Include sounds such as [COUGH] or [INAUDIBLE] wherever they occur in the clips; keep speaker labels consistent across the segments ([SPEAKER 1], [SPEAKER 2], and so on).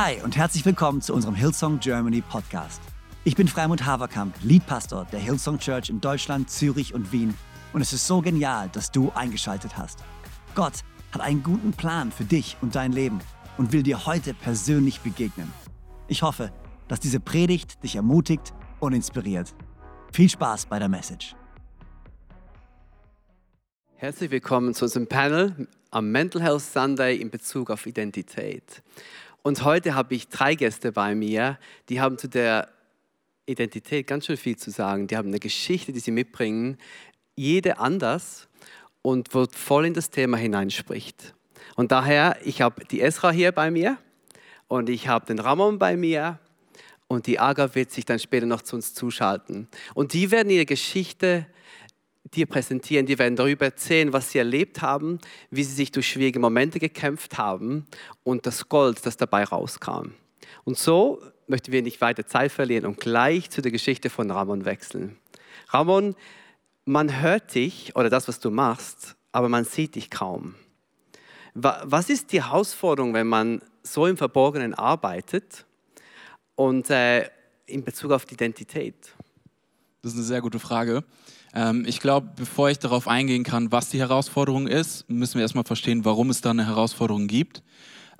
[SPEAKER 1] Hi und herzlich willkommen zu unserem Hillsong Germany Podcast. Ich bin Freimund Haverkamp, Leadpastor der Hillsong Church in Deutschland, Zürich und Wien. Und es ist so genial, dass du eingeschaltet hast. Gott hat einen guten Plan für dich und dein Leben und will dir heute persönlich begegnen. Ich hoffe, dass diese Predigt dich ermutigt und inspiriert. Viel Spaß bei der Message.
[SPEAKER 2] Herzlich willkommen zu unserem Panel am Mental Health Sunday in Bezug auf Identität. Und heute habe ich drei Gäste bei mir, die haben zu der Identität ganz schön viel zu sagen. Die haben eine Geschichte, die sie mitbringen, jede anders und wo voll in das Thema hineinspricht. Und daher, ich habe die Esra hier bei mir und ich habe den Ramon bei mir und die Aga wird sich dann später noch zu uns zuschalten. Und die werden ihre Geschichte dir präsentieren, die werden darüber erzählen, was sie erlebt haben, wie sie sich durch schwierige Momente gekämpft haben und das Gold, das dabei rauskam. Und so möchten wir nicht weiter Zeit verlieren und gleich zu der Geschichte von Ramon wechseln. Ramon, man hört dich oder das, was du machst, aber man sieht dich kaum. Was ist die Herausforderung, wenn man so im Verborgenen arbeitet und äh, in Bezug auf die Identität?
[SPEAKER 3] Das ist eine sehr gute Frage. Ähm, ich glaube, bevor ich darauf eingehen kann, was die Herausforderung ist, müssen wir erstmal verstehen, warum es da eine Herausforderung gibt.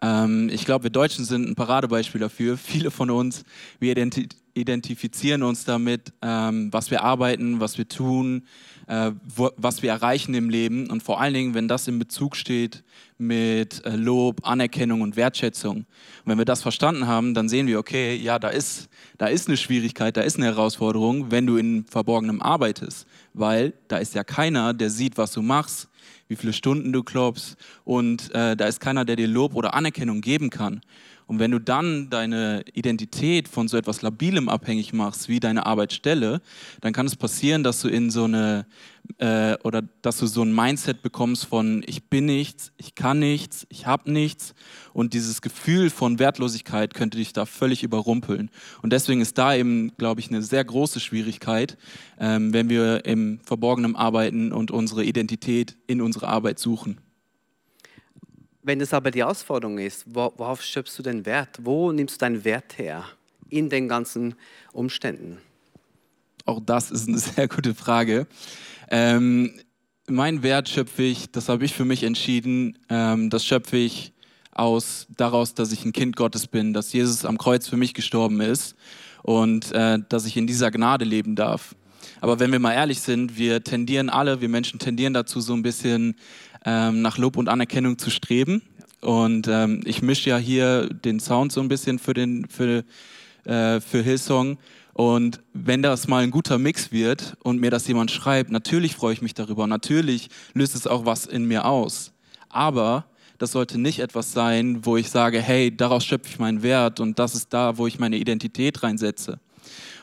[SPEAKER 3] Ähm, ich glaube, wir Deutschen sind ein Paradebeispiel dafür. [LAUGHS] Viele von uns, wir identifizieren uns damit, ähm, was wir arbeiten, was wir tun, äh, was wir erreichen im Leben. Und vor allen Dingen, wenn das in Bezug steht mit äh, Lob, Anerkennung und Wertschätzung. Und wenn wir das verstanden haben, dann sehen wir, okay, ja, da ist, da ist eine Schwierigkeit, da ist eine Herausforderung, wenn du in Verborgenem arbeitest. Weil da ist ja keiner, der sieht, was du machst wie viele Stunden du klopfst und äh, da ist keiner, der dir Lob oder Anerkennung geben kann. Und wenn du dann deine Identität von so etwas Labilem abhängig machst, wie deine Arbeitsstelle, dann kann es passieren, dass du in so eine äh, oder dass du so ein Mindset bekommst von ich bin nichts, ich kann nichts, ich habe nichts und dieses Gefühl von Wertlosigkeit könnte dich da völlig überrumpeln. Und deswegen ist da eben, glaube ich, eine sehr große Schwierigkeit, ähm, wenn wir im Verborgenen arbeiten und unsere Identität in unserer Arbeit suchen.
[SPEAKER 2] Wenn es aber die Herausforderung ist, worauf schöpfst du den Wert? Wo nimmst du deinen Wert her in den ganzen Umständen?
[SPEAKER 3] Auch das ist eine [LAUGHS] sehr gute Frage. Ähm, mein Wert schöpfe ich, das habe ich für mich entschieden, ähm, das schöpfe ich aus, daraus, dass ich ein Kind Gottes bin, dass Jesus am Kreuz für mich gestorben ist und äh, dass ich in dieser Gnade leben darf. Aber wenn wir mal ehrlich sind, wir tendieren alle, wir Menschen tendieren dazu, so ein bisschen ähm, nach Lob und Anerkennung zu streben. Und ähm, ich mische ja hier den Sound so ein bisschen für, den, für, äh, für Hillsong. Und wenn das mal ein guter Mix wird und mir das jemand schreibt, natürlich freue ich mich darüber. Natürlich löst es auch was in mir aus. Aber das sollte nicht etwas sein, wo ich sage, hey, daraus schöpfe ich meinen Wert und das ist da, wo ich meine Identität reinsetze.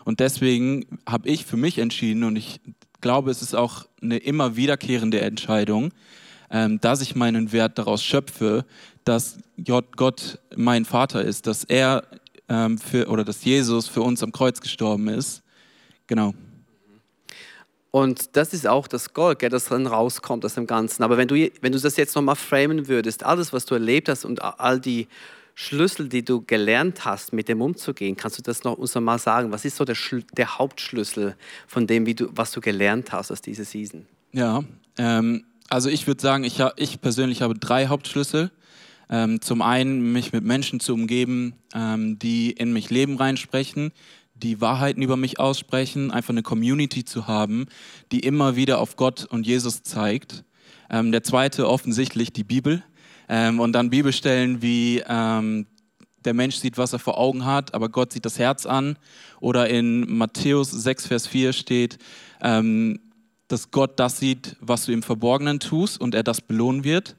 [SPEAKER 3] Und deswegen habe ich für mich entschieden und ich glaube, es ist auch eine immer wiederkehrende Entscheidung, ähm, dass ich meinen Wert daraus schöpfe, dass Gott mein Vater ist, dass er ähm, für, oder dass Jesus für uns am Kreuz gestorben ist. Genau.
[SPEAKER 2] Und das ist auch das Gold, gell, das dann rauskommt aus dem Ganzen. Aber wenn du, wenn du das jetzt nochmal framen würdest, alles, was du erlebt hast und all die Schlüssel, die du gelernt hast, mit dem umzugehen, kannst du das noch uns mal sagen? Was ist so der, der Hauptschlüssel von dem, du, was du gelernt hast aus dieser Season?
[SPEAKER 3] Ja, ähm, also ich würde sagen, ich, ich, persönlich habe drei Hauptschlüssel. Ähm, zum einen, mich mit Menschen zu umgeben, ähm, die in mich Leben reinsprechen, die Wahrheiten über mich aussprechen, einfach eine Community zu haben, die immer wieder auf Gott und Jesus zeigt. Ähm, der zweite offensichtlich die Bibel. Ähm, und dann Bibelstellen wie ähm, der Mensch sieht, was er vor Augen hat, aber Gott sieht das Herz an. Oder in Matthäus 6, Vers 4 steht, ähm, dass Gott das sieht, was du im Verborgenen tust und er das belohnen wird.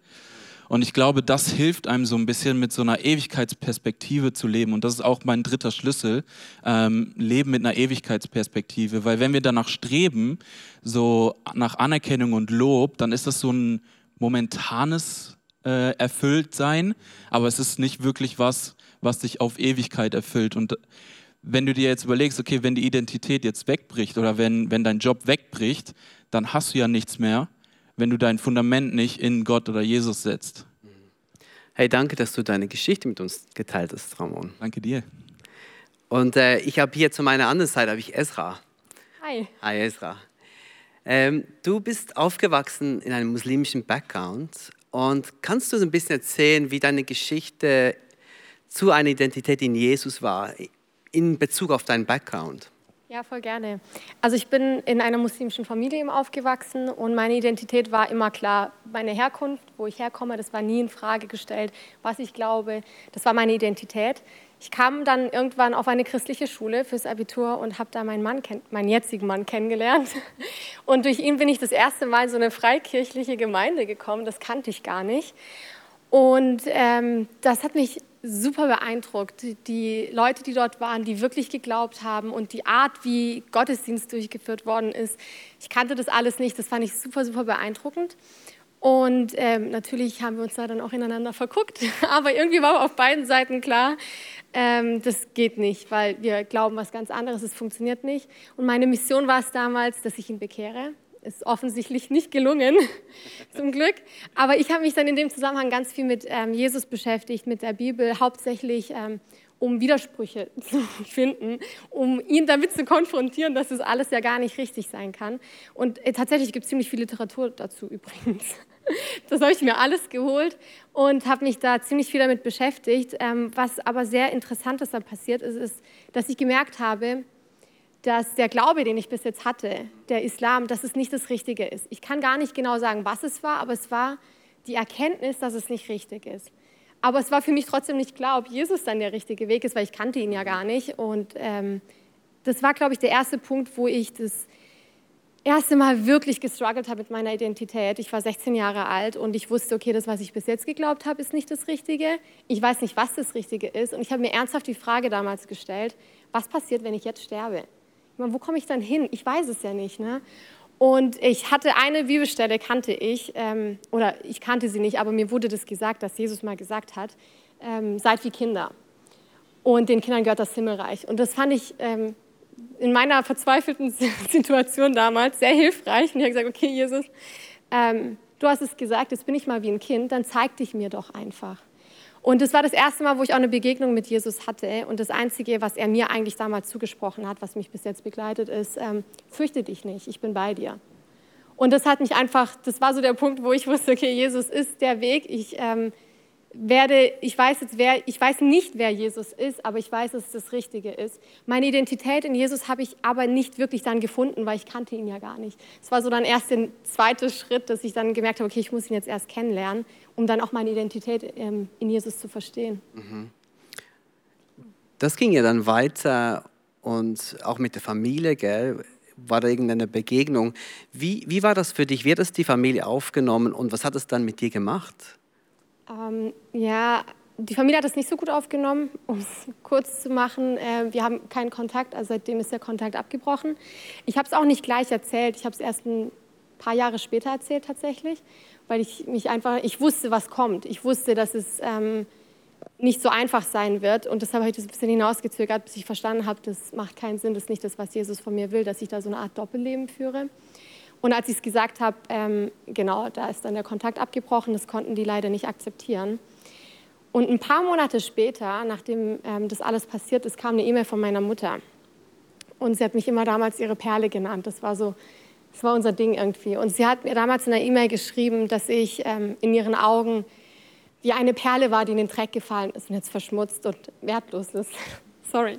[SPEAKER 3] Und ich glaube, das hilft einem so ein bisschen mit so einer Ewigkeitsperspektive zu leben. Und das ist auch mein dritter Schlüssel, ähm, Leben mit einer Ewigkeitsperspektive. Weil wenn wir danach streben, so nach Anerkennung und Lob, dann ist das so ein momentanes äh, Erfülltsein, aber es ist nicht wirklich was, was dich auf Ewigkeit erfüllt. Und wenn du dir jetzt überlegst, okay, wenn die Identität jetzt wegbricht oder wenn, wenn dein Job wegbricht, dann hast du ja nichts mehr, wenn du dein Fundament nicht in Gott oder Jesus setzt.
[SPEAKER 2] Hey, danke, dass du deine Geschichte mit uns geteilt hast, Ramon.
[SPEAKER 3] Danke dir.
[SPEAKER 2] Und äh, ich habe hier zu meiner anderen Seite habe ich Esra.
[SPEAKER 4] Hi.
[SPEAKER 2] Hi Esra. Ähm, du bist aufgewachsen in einem muslimischen Background und kannst du so ein bisschen erzählen, wie deine Geschichte zu einer Identität in Jesus war, in Bezug auf deinen Background?
[SPEAKER 4] Ja, voll gerne. Also ich bin in einer muslimischen Familie aufgewachsen und meine Identität war immer klar. Meine Herkunft, wo ich herkomme, das war nie in Frage gestellt. Was ich glaube, das war meine Identität. Ich kam dann irgendwann auf eine christliche Schule fürs Abitur und habe da meinen Mann, meinen jetzigen Mann kennengelernt. [LAUGHS] Und durch ihn bin ich das erste Mal in so eine freikirchliche Gemeinde gekommen. Das kannte ich gar nicht. Und ähm, das hat mich super beeindruckt. Die Leute, die dort waren, die wirklich geglaubt haben und die Art, wie Gottesdienst durchgeführt worden ist. Ich kannte das alles nicht, das fand ich super, super beeindruckend. Und ähm, natürlich haben wir uns da dann auch ineinander verguckt, [LAUGHS] aber irgendwie war auf beiden Seiten klar, ähm, das geht nicht, weil wir glauben was ganz anderes, es funktioniert nicht. Und meine Mission war es damals, dass ich ihn bekehre ist offensichtlich nicht gelungen, [LAUGHS] zum Glück. Aber ich habe mich dann in dem Zusammenhang ganz viel mit ähm, Jesus beschäftigt, mit der Bibel, hauptsächlich ähm, um Widersprüche [LAUGHS] zu finden, um ihn damit zu konfrontieren, dass das alles ja gar nicht richtig sein kann. Und äh, tatsächlich gibt es ziemlich viel Literatur dazu übrigens. [LAUGHS] Das habe ich mir alles geholt und habe mich da ziemlich viel damit beschäftigt. Ähm, was aber sehr interessant ist, da passiert ist, ist, dass ich gemerkt habe, dass der Glaube, den ich bis jetzt hatte, der Islam, dass es nicht das Richtige ist. Ich kann gar nicht genau sagen, was es war, aber es war die Erkenntnis, dass es nicht richtig ist. Aber es war für mich trotzdem nicht klar, ob Jesus dann der richtige Weg ist, weil ich kannte ihn ja gar nicht. Und ähm, das war, glaube ich, der erste Punkt, wo ich das erste Mal wirklich gestruggelt habe mit meiner Identität. Ich war 16 Jahre alt und ich wusste, okay, das, was ich bis jetzt geglaubt habe, ist nicht das Richtige. Ich weiß nicht, was das Richtige ist. Und ich habe mir ernsthaft die Frage damals gestellt, was passiert, wenn ich jetzt sterbe? meine, wo komme ich dann hin? Ich weiß es ja nicht. Ne? Und ich hatte eine Bibelstelle, kannte ich, ähm, oder ich kannte sie nicht, aber mir wurde das gesagt, dass Jesus mal gesagt hat, ähm, seid wie Kinder. Und den Kindern gehört das Himmelreich. Und das fand ich ähm, in meiner verzweifelten [LAUGHS] Situation damals sehr hilfreich. Und ich habe gesagt, okay, Jesus, ähm, du hast es gesagt, jetzt bin ich mal wie ein Kind, dann zeig dich mir doch einfach. Und das war das erste Mal, wo ich auch eine Begegnung mit Jesus hatte. Und das Einzige, was er mir eigentlich damals zugesprochen hat, was mich bis jetzt begleitet, ist, ähm, fürchte dich nicht, ich bin bei dir. Und das hat mich einfach, das war so der Punkt, wo ich wusste, okay, Jesus ist der Weg. Ich ähm, werde, ich weiß jetzt, wer, ich weiß nicht, wer Jesus ist, aber ich weiß, dass es das Richtige ist. Meine Identität in Jesus habe ich aber nicht wirklich dann gefunden, weil ich kannte ihn ja gar nicht. Es war so dann erst der zweite Schritt, dass ich dann gemerkt habe, okay, ich muss ihn jetzt erst kennenlernen, um dann auch meine Identität ähm, in Jesus zu verstehen. Mhm.
[SPEAKER 2] Das ging ja dann weiter und auch mit der Familie, gell? War da irgendeine Begegnung? Wie, wie war das für dich? Wie hat das die Familie aufgenommen und was hat es dann mit dir gemacht?
[SPEAKER 4] Ähm, ja, die Familie hat das nicht so gut aufgenommen, [LAUGHS] um es kurz zu machen. Äh, wir haben keinen Kontakt, also seitdem ist der Kontakt abgebrochen. Ich habe es auch nicht gleich erzählt, ich habe es erst ein paar Jahre später erzählt tatsächlich, weil ich mich einfach, ich wusste, was kommt. Ich wusste, dass es ähm, nicht so einfach sein wird und deshalb habe ich das ein bisschen hinausgezögert, bis ich verstanden habe, das macht keinen Sinn, das ist nicht das, was Jesus von mir will, dass ich da so eine Art Doppelleben führe. Und als ich es gesagt habe, ähm, genau, da ist dann der Kontakt abgebrochen, das konnten die leider nicht akzeptieren. Und ein paar Monate später, nachdem ähm, das alles passiert ist, kam eine E-Mail von meiner Mutter. Und sie hat mich immer damals ihre Perle genannt. Das war so, das war unser Ding irgendwie. Und sie hat mir damals in einer E-Mail geschrieben, dass ich ähm, in ihren Augen wie eine Perle war, die in den Dreck gefallen ist und jetzt verschmutzt und wertlos ist. [LAUGHS] Sorry.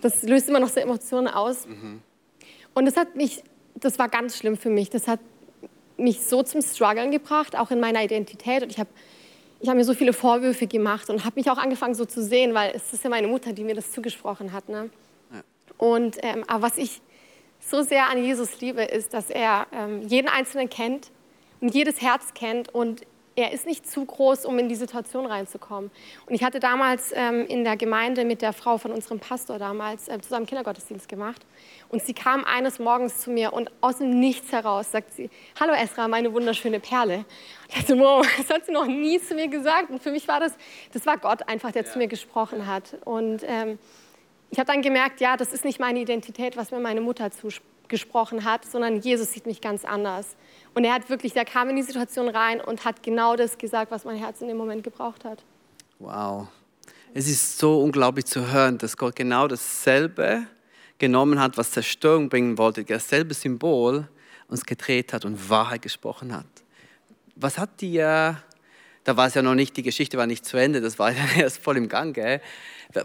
[SPEAKER 4] Das löst immer noch so Emotionen aus. Mhm. Und das hat mich das war ganz schlimm für mich. Das hat mich so zum Struggeln gebracht, auch in meiner Identität. Und ich habe ich hab mir so viele Vorwürfe gemacht und habe mich auch angefangen so zu sehen, weil es ist ja meine Mutter, die mir das zugesprochen hat. Ne? Ja. Und, ähm, aber was ich so sehr an Jesus liebe, ist, dass er ähm, jeden Einzelnen kennt und jedes Herz kennt und er ist nicht zu groß, um in die Situation reinzukommen. Und ich hatte damals ähm, in der Gemeinde mit der Frau von unserem Pastor damals äh, zusammen Kindergottesdienst gemacht. Und sie kam eines Morgens zu mir und aus dem Nichts heraus sagt sie, hallo Esra, meine wunderschöne Perle. Und ich dachte, wow, [LAUGHS] das hat sie noch nie zu mir gesagt. Und für mich war das, das war Gott einfach, der ja. zu mir gesprochen hat. Und ähm, ich habe dann gemerkt, ja, das ist nicht meine Identität, was mir meine Mutter zugesprochen hat, sondern Jesus sieht mich ganz anders. Und er hat wirklich, der kam in die Situation rein und hat genau das gesagt, was mein Herz in dem Moment gebraucht hat.
[SPEAKER 2] Wow. Es ist so unglaublich zu hören, dass Gott genau dasselbe genommen hat, was Zerstörung bringen wollte, dasselbe Symbol uns gedreht hat und Wahrheit gesprochen hat. Was hat dir, da war es ja noch nicht, die Geschichte war nicht zu Ende, das war [LAUGHS] ja erst voll im Gang, gell?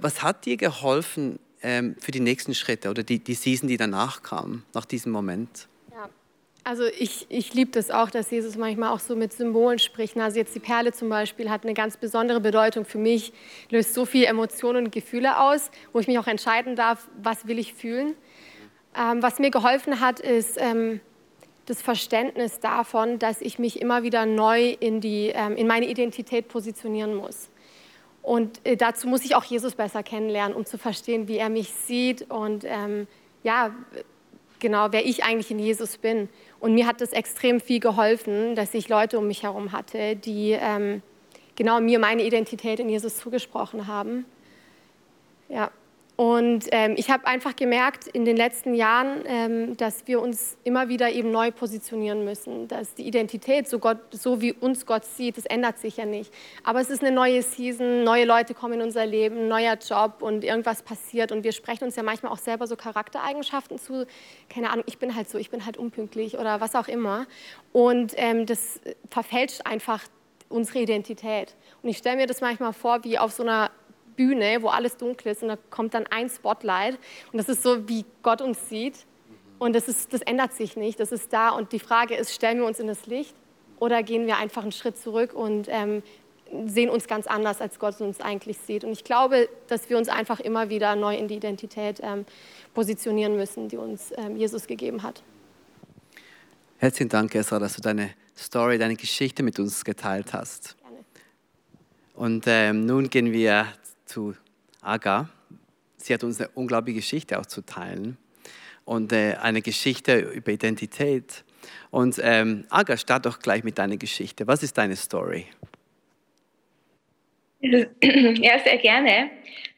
[SPEAKER 2] was hat dir geholfen ähm, für die nächsten Schritte oder die, die Season, die danach kam, nach diesem Moment?
[SPEAKER 4] Also ich, ich liebe das auch, dass Jesus manchmal auch so mit Symbolen spricht. Also jetzt die Perle zum Beispiel hat eine ganz besondere Bedeutung für mich, löst so viele Emotionen und Gefühle aus, wo ich mich auch entscheiden darf, was will ich fühlen. Ähm, was mir geholfen hat, ist ähm, das Verständnis davon, dass ich mich immer wieder neu in, die, ähm, in meine Identität positionieren muss. Und äh, dazu muss ich auch Jesus besser kennenlernen, um zu verstehen, wie er mich sieht und ähm, ja, genau, wer ich eigentlich in Jesus bin. Und mir hat das extrem viel geholfen, dass ich Leute um mich herum hatte, die ähm, genau mir meine Identität in Jesus zugesprochen haben. Ja. Und ähm, ich habe einfach gemerkt in den letzten Jahren, ähm, dass wir uns immer wieder eben neu positionieren müssen. Dass die Identität, so, Gott, so wie uns Gott sieht, das ändert sich ja nicht. Aber es ist eine neue Season, neue Leute kommen in unser Leben, neuer Job und irgendwas passiert. Und wir sprechen uns ja manchmal auch selber so Charaktereigenschaften zu. Keine Ahnung, ich bin halt so, ich bin halt unpünktlich oder was auch immer. Und ähm, das verfälscht einfach unsere Identität. Und ich stelle mir das manchmal vor, wie auf so einer Bühne, wo alles dunkel ist und da kommt dann ein Spotlight und das ist so, wie Gott uns sieht und das, ist, das ändert sich nicht, das ist da und die Frage ist, stellen wir uns in das Licht oder gehen wir einfach einen Schritt zurück und ähm, sehen uns ganz anders, als Gott uns eigentlich sieht. Und ich glaube, dass wir uns einfach immer wieder neu in die Identität ähm, positionieren müssen, die uns ähm, Jesus gegeben hat.
[SPEAKER 2] Herzlichen Dank, Esra, dass du deine Story, deine Geschichte mit uns geteilt hast. Gerne. Und ähm, nun gehen wir zu Aga. Sie hat uns eine unglaubliche Geschichte auch zu teilen und äh, eine Geschichte über Identität. Und ähm, Aga, start doch gleich mit deiner Geschichte. Was ist deine Story? [CLEARS THROAT]
[SPEAKER 5] Ja, sehr gerne.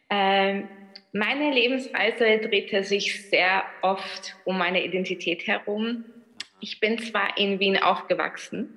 [SPEAKER 5] Ähm, meine Lebensweise drehte sich sehr oft um meine Identität herum. Ich bin zwar in Wien aufgewachsen,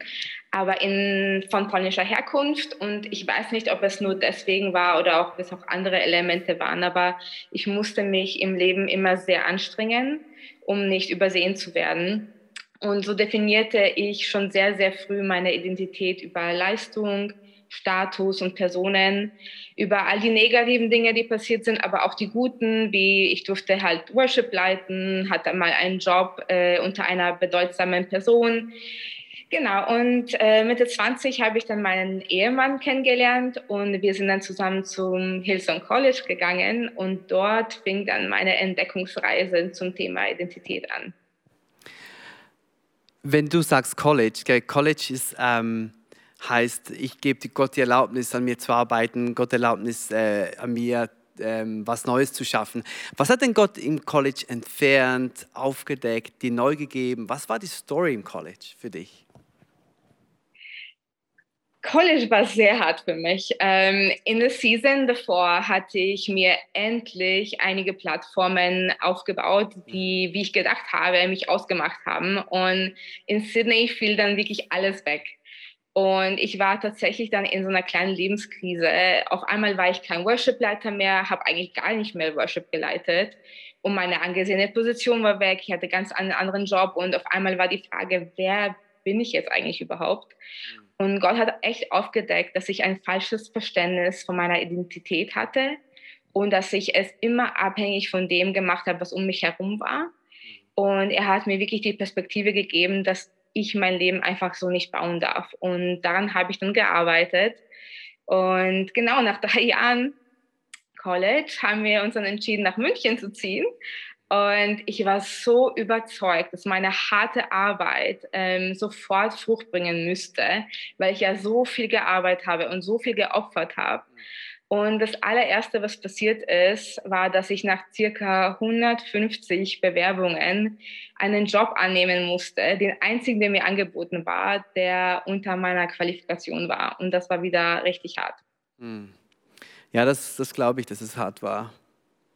[SPEAKER 5] aber in, von polnischer Herkunft und ich weiß nicht, ob es nur deswegen war oder ob es auch andere Elemente waren, aber ich musste mich im Leben immer sehr anstrengen, um nicht übersehen zu werden. Und so definierte ich schon sehr, sehr früh meine Identität über Leistung, Status und Personen, über all die negativen Dinge, die passiert sind, aber auch die guten, wie ich durfte halt Worship leiten, hatte mal einen Job äh, unter einer bedeutsamen Person. Genau, und äh, Mitte 20 habe ich dann meinen Ehemann kennengelernt und wir sind dann zusammen zum Hillsong College gegangen und dort fing dann meine Entdeckungsreise zum Thema Identität an.
[SPEAKER 2] Wenn du sagst College, College ist ähm, heißt, ich gebe Gott die Erlaubnis, an mir zu arbeiten, Gott Erlaubnis, äh, an mir ähm, was Neues zu schaffen. Was hat denn Gott im College entfernt, aufgedeckt, dir neu gegeben? Was war die Story im College für dich?
[SPEAKER 5] College war sehr hart für mich. Ähm, in der Season davor hatte ich mir endlich einige Plattformen aufgebaut, die, wie ich gedacht habe, mich ausgemacht haben. Und in Sydney fiel dann wirklich alles weg. Und ich war tatsächlich dann in so einer kleinen Lebenskrise. Auf einmal war ich kein Worship-Leiter mehr, habe eigentlich gar nicht mehr Worship geleitet. Und meine angesehene Position war weg. Ich hatte ganz einen anderen Job. Und auf einmal war die Frage, wer bin ich jetzt eigentlich überhaupt? Und Gott hat echt aufgedeckt, dass ich ein falsches Verständnis von meiner Identität hatte und dass ich es immer abhängig von dem gemacht habe, was um mich herum war. Und er hat mir wirklich die Perspektive gegeben, dass ich mein Leben einfach so nicht bauen darf. Und daran habe ich dann gearbeitet. Und genau nach [LAUGHS] drei Jahren College haben wir uns dann entschieden, nach München zu ziehen. Und ich war so überzeugt, dass meine harte Arbeit ähm, sofort Frucht bringen müsste, weil ich ja so viel gearbeitet habe und so viel geopfert habe. Und das allererste, was passiert ist, war, dass ich nach circa 150 Bewerbungen einen Job annehmen musste, den einzigen, der mir angeboten war, der unter meiner Qualifikation war. Und das war wieder richtig hart. Hm.
[SPEAKER 2] Ja, das, das glaube ich, dass es hart war.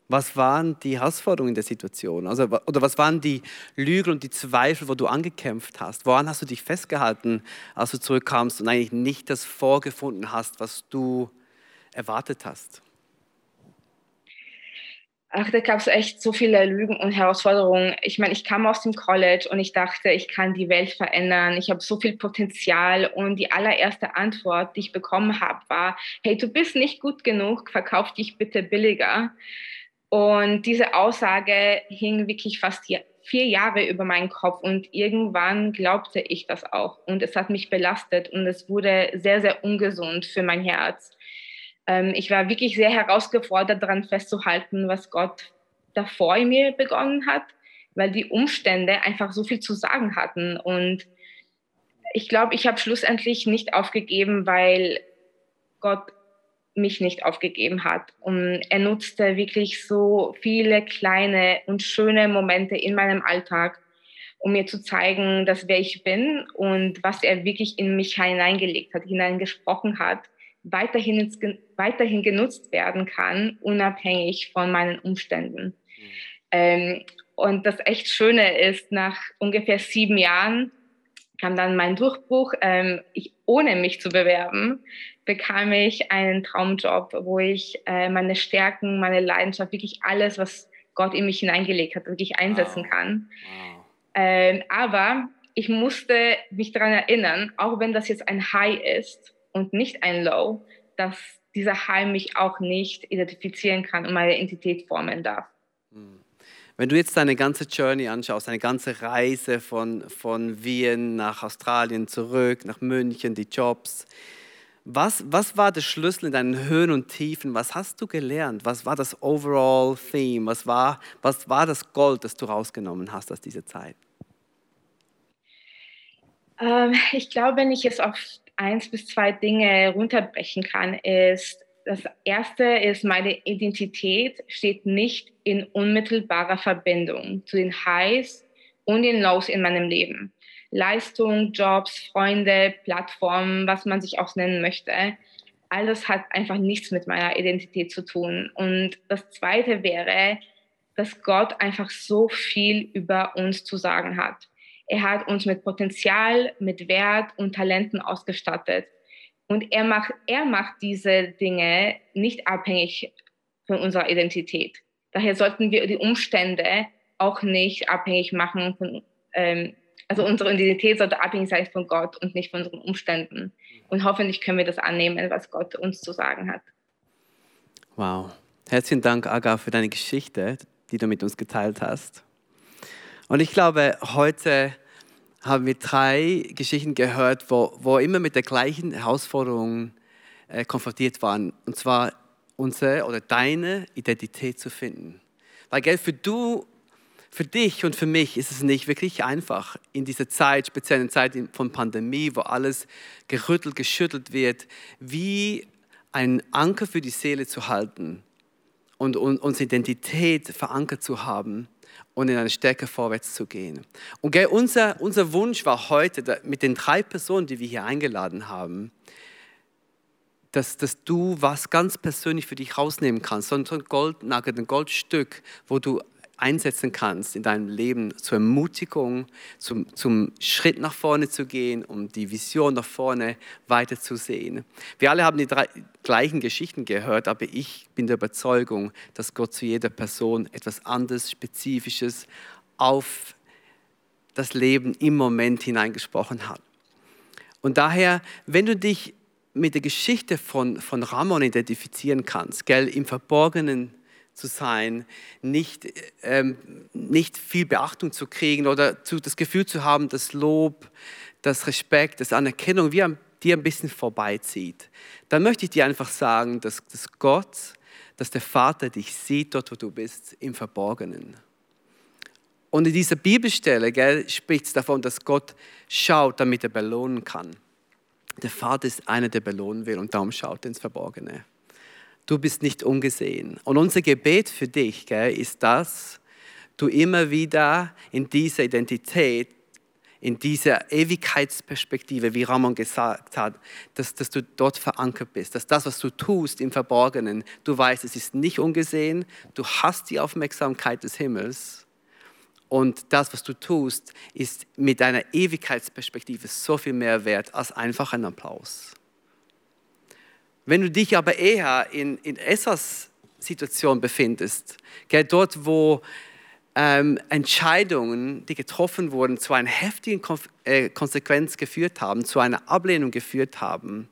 [SPEAKER 2] Was waren die Herausforderungen der Situation? Also, oder was waren die Lügen und die Zweifel, wo du angekämpft hast? Woran hast du dich festgehalten, als du zurückkamst und eigentlich nicht das vorgefunden hast, was du erwartet hast?
[SPEAKER 5] Ach, da gab es echt so viele Lügen und Herausforderungen. Ich meine, ich kam aus dem College und ich dachte, ich kann die Welt verändern. Ich habe so viel Potenzial und die allererste Antwort, die ich bekommen habe, war, hey, du bist nicht gut genug, verkauf dich bitte billiger. Und diese Aussage hing wirklich fast vier Jahre über meinen Kopf und irgendwann glaubte ich das auch und es hat mich belastet und es wurde sehr, sehr ungesund für mein Herz ich war wirklich sehr herausgefordert, daran festzuhalten, was Gott davor in mir begonnen hat, weil die Umstände einfach so viel zu sagen hatten. Und ich glaube, ich habe schlussendlich nicht aufgegeben, weil Gott mich nicht aufgegeben hat. Und er nutzte wirklich so viele kleine und schöne Momente in meinem Alltag, um mir zu zeigen, dass wer ich bin und was er wirklich in mich hineingelegt hat, hineingesprochen hat weiterhin, weiterhin genutzt werden kann, unabhängig von meinen Umständen. Mhm. Ähm, und das echt Schöne ist, nach ungefähr sieben Jahren kam dann mein Durchbruch. Ähm, ich, ohne mich zu bewerben, bekam ich einen Traumjob, wo ich äh, meine Stärken, meine Leidenschaft, wirklich alles, was Gott in mich hineingelegt hat, wirklich einsetzen wow. kann. Wow. Ähm, aber ich musste mich daran erinnern, auch wenn das jetzt ein High ist, und nicht ein Low, dass dieser High mich auch nicht identifizieren kann und meine Identität formen darf. Hm.
[SPEAKER 2] Wenn du jetzt deine ganze Journey anschaust, deine ganze Reise von, von Wien nach Australien zurück, nach München, die Jobs, was, was war der Schlüssel in deinen Höhen und Tiefen? Was hast du gelernt? Was war das Overall Theme? Was war, was war das Gold, das du rausgenommen hast aus dieser Zeit?
[SPEAKER 5] Ähm, ich glaube, wenn ich es auf eins bis zwei Dinge runterbrechen kann, ist, das erste ist, meine Identität steht nicht in unmittelbarer Verbindung zu den Highs und den Lows in meinem Leben. Leistung, Jobs, Freunde, Plattformen, was man sich auch nennen möchte. Alles hat einfach nichts mit meiner Identität zu tun. Und das zweite wäre, dass Gott einfach so viel über uns zu sagen hat. Er hat uns mit Potenzial, mit Wert und Talenten ausgestattet. Und er macht, er macht diese Dinge nicht abhängig von unserer Identität. Daher sollten wir die Umstände auch nicht abhängig machen von, ähm, also unsere Identität sollte abhängig sein von Gott und nicht von unseren Umständen. Und hoffentlich können wir das annehmen, was Gott uns zu sagen hat.
[SPEAKER 2] Wow. Herzlichen Dank, Aga, für deine Geschichte, die du mit uns geteilt hast. Und ich glaube, heute haben wir drei Geschichten gehört, wo, wo immer mit der gleichen Herausforderung äh, konfrontiert waren. Und zwar unsere oder deine Identität zu finden. Weil, gell, für du, für dich und für mich ist es nicht wirklich einfach in dieser Zeit, speziell in der Zeit von Pandemie, wo alles gerüttelt, geschüttelt wird, wie einen Anker für die Seele zu halten und, und unsere Identität verankert zu haben und in eine Stärke vorwärts zu gehen. Und gell, unser, unser Wunsch war heute mit den drei Personen, die wir hier eingeladen haben, dass, dass du was ganz persönlich für dich rausnehmen kannst, so ein Goldnugget, ein Goldstück, wo du einsetzen kannst in deinem Leben zur Ermutigung, zum, zum Schritt nach vorne zu gehen, um die Vision nach vorne weiterzusehen. Wir alle haben die drei gleichen Geschichten gehört, aber ich bin der Überzeugung, dass Gott zu jeder Person etwas anderes, Spezifisches auf das Leben im Moment hineingesprochen hat. Und daher, wenn du dich mit der Geschichte von, von Ramon identifizieren kannst, gell, im Verborgenen zu sein, nicht, ähm, nicht viel Beachtung zu kriegen oder zu, das Gefühl zu haben, dass Lob, das Respekt, das Anerkennung wie an dir ein bisschen vorbeizieht, dann möchte ich dir einfach sagen, dass, dass Gott, dass der Vater dich sieht dort, wo du bist, im Verborgenen. Und in dieser Bibelstelle spricht es davon, dass Gott schaut, damit er belohnen kann. Der Vater ist einer, der belohnen will und darum schaut er ins Verborgene du bist nicht ungesehen. Und unser Gebet für dich gell, ist, dass du immer wieder in dieser Identität, in dieser Ewigkeitsperspektive, wie Ramon gesagt hat, dass, dass du dort verankert bist, dass das, was du tust im Verborgenen, du weißt, es ist nicht ungesehen, du hast die Aufmerksamkeit des Himmels und das, was du tust, ist mit deiner Ewigkeitsperspektive so viel mehr wert als einfach ein Applaus. Wenn du dich aber eher in, in Esras Situation befindest, gell, dort, wo ähm, Entscheidungen, die getroffen wurden, zu einer heftigen Konf äh, Konsequenz geführt haben, zu einer Ablehnung geführt haben,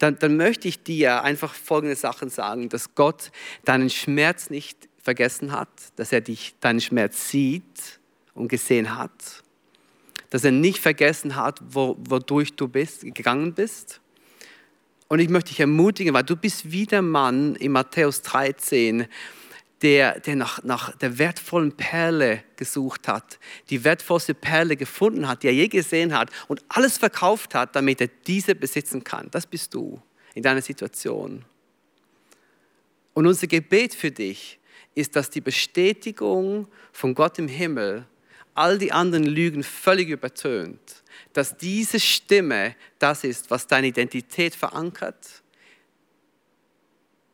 [SPEAKER 2] dann, dann möchte ich dir einfach folgende Sachen sagen, dass Gott deinen Schmerz nicht vergessen hat, dass er dich, deinen Schmerz sieht und gesehen hat, dass er nicht vergessen hat, wo, wodurch du bist, gegangen bist. Und ich möchte dich ermutigen, weil du bist wie der Mann in Matthäus 13, der, der nach, nach der wertvollen Perle gesucht hat, die wertvollste Perle gefunden hat, die er je gesehen hat und alles verkauft hat, damit er diese besitzen kann. Das bist du in deiner Situation. Und unser Gebet für dich ist, dass die Bestätigung von Gott im Himmel all die anderen Lügen völlig übertönt, dass diese Stimme das ist, was deine Identität verankert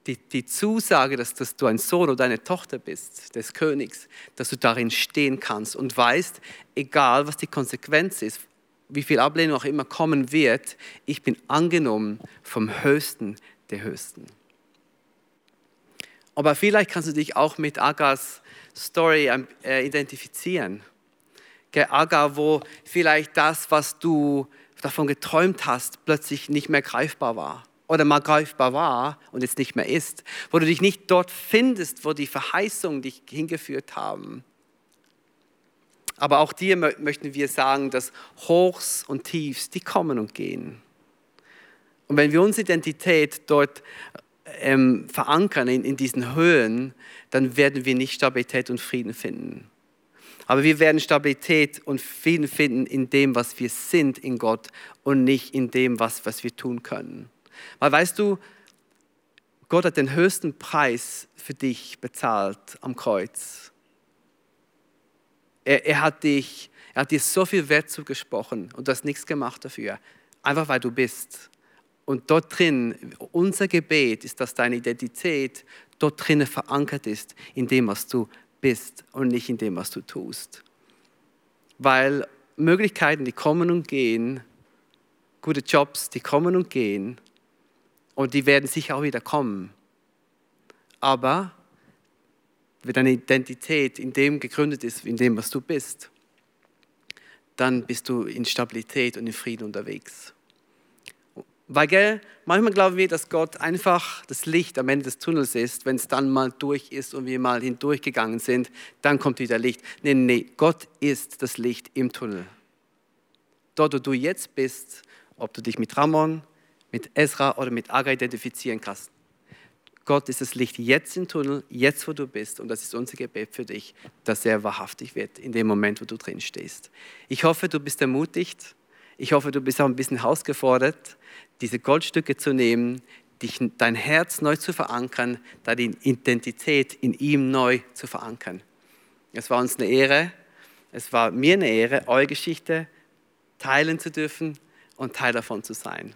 [SPEAKER 2] die, die Zusage, dass, dass du ein Sohn oder eine Tochter bist des Königs, dass du darin stehen kannst und weißt, egal was die Konsequenz ist, wie viel Ablehnung auch immer kommen wird, ich bin angenommen vom Höchsten der Höchsten. Aber vielleicht kannst du dich auch mit Agas Story äh, identifizieren. Agar, wo vielleicht das, was du davon geträumt hast, plötzlich nicht mehr greifbar war oder mal greifbar war und jetzt nicht mehr ist, wo du dich nicht dort findest, wo die Verheißungen dich hingeführt haben. Aber auch dir möchten wir sagen, dass Hochs und Tiefs, die kommen und gehen. Und wenn wir unsere Identität dort ähm, verankern in, in diesen Höhen, dann werden wir nicht Stabilität und Frieden finden. Aber wir werden Stabilität und Frieden finden in dem, was wir sind in Gott und nicht in dem, was, was wir tun können. Weil weißt du, Gott hat den höchsten Preis für dich bezahlt am Kreuz. Er, er, hat dich, er hat dir so viel Wert zugesprochen und du hast nichts gemacht dafür. Einfach weil du bist. Und dort drin, unser Gebet ist, dass deine Identität dort drinnen verankert ist, in dem, was du bist und nicht in dem, was du tust. Weil Möglichkeiten, die kommen und gehen, gute Jobs, die kommen und gehen, und die werden sicher auch wieder kommen. Aber wenn deine Identität in dem gegründet ist, in dem, was du bist, dann bist du in Stabilität und in Frieden unterwegs. Weil, gell, manchmal glauben wir, dass Gott einfach das Licht am Ende des Tunnels ist. Wenn es dann mal durch ist und wir mal hindurchgegangen sind, dann kommt wieder Licht. Nee, nee, Gott ist das Licht im Tunnel. Dort, wo du jetzt bist, ob du dich mit Ramon, mit Ezra oder mit Agar identifizieren kannst. Gott ist das Licht jetzt im Tunnel, jetzt wo du bist. Und das ist unser Gebet für dich, dass er wahrhaftig wird in dem Moment, wo du drin stehst. Ich hoffe, du bist ermutigt. Ich hoffe, du bist auch ein bisschen herausgefordert, diese Goldstücke zu nehmen, dich, dein Herz neu zu verankern, deine Identität in ihm neu zu verankern. Es war uns eine Ehre, es war mir eine Ehre, eure Geschichte teilen zu dürfen und Teil davon zu sein.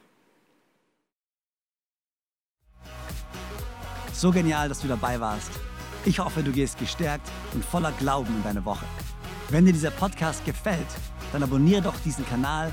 [SPEAKER 1] So genial, dass du dabei warst. Ich hoffe, du gehst gestärkt und voller Glauben in deine Woche. Wenn dir dieser Podcast gefällt, dann abonniere doch diesen Kanal,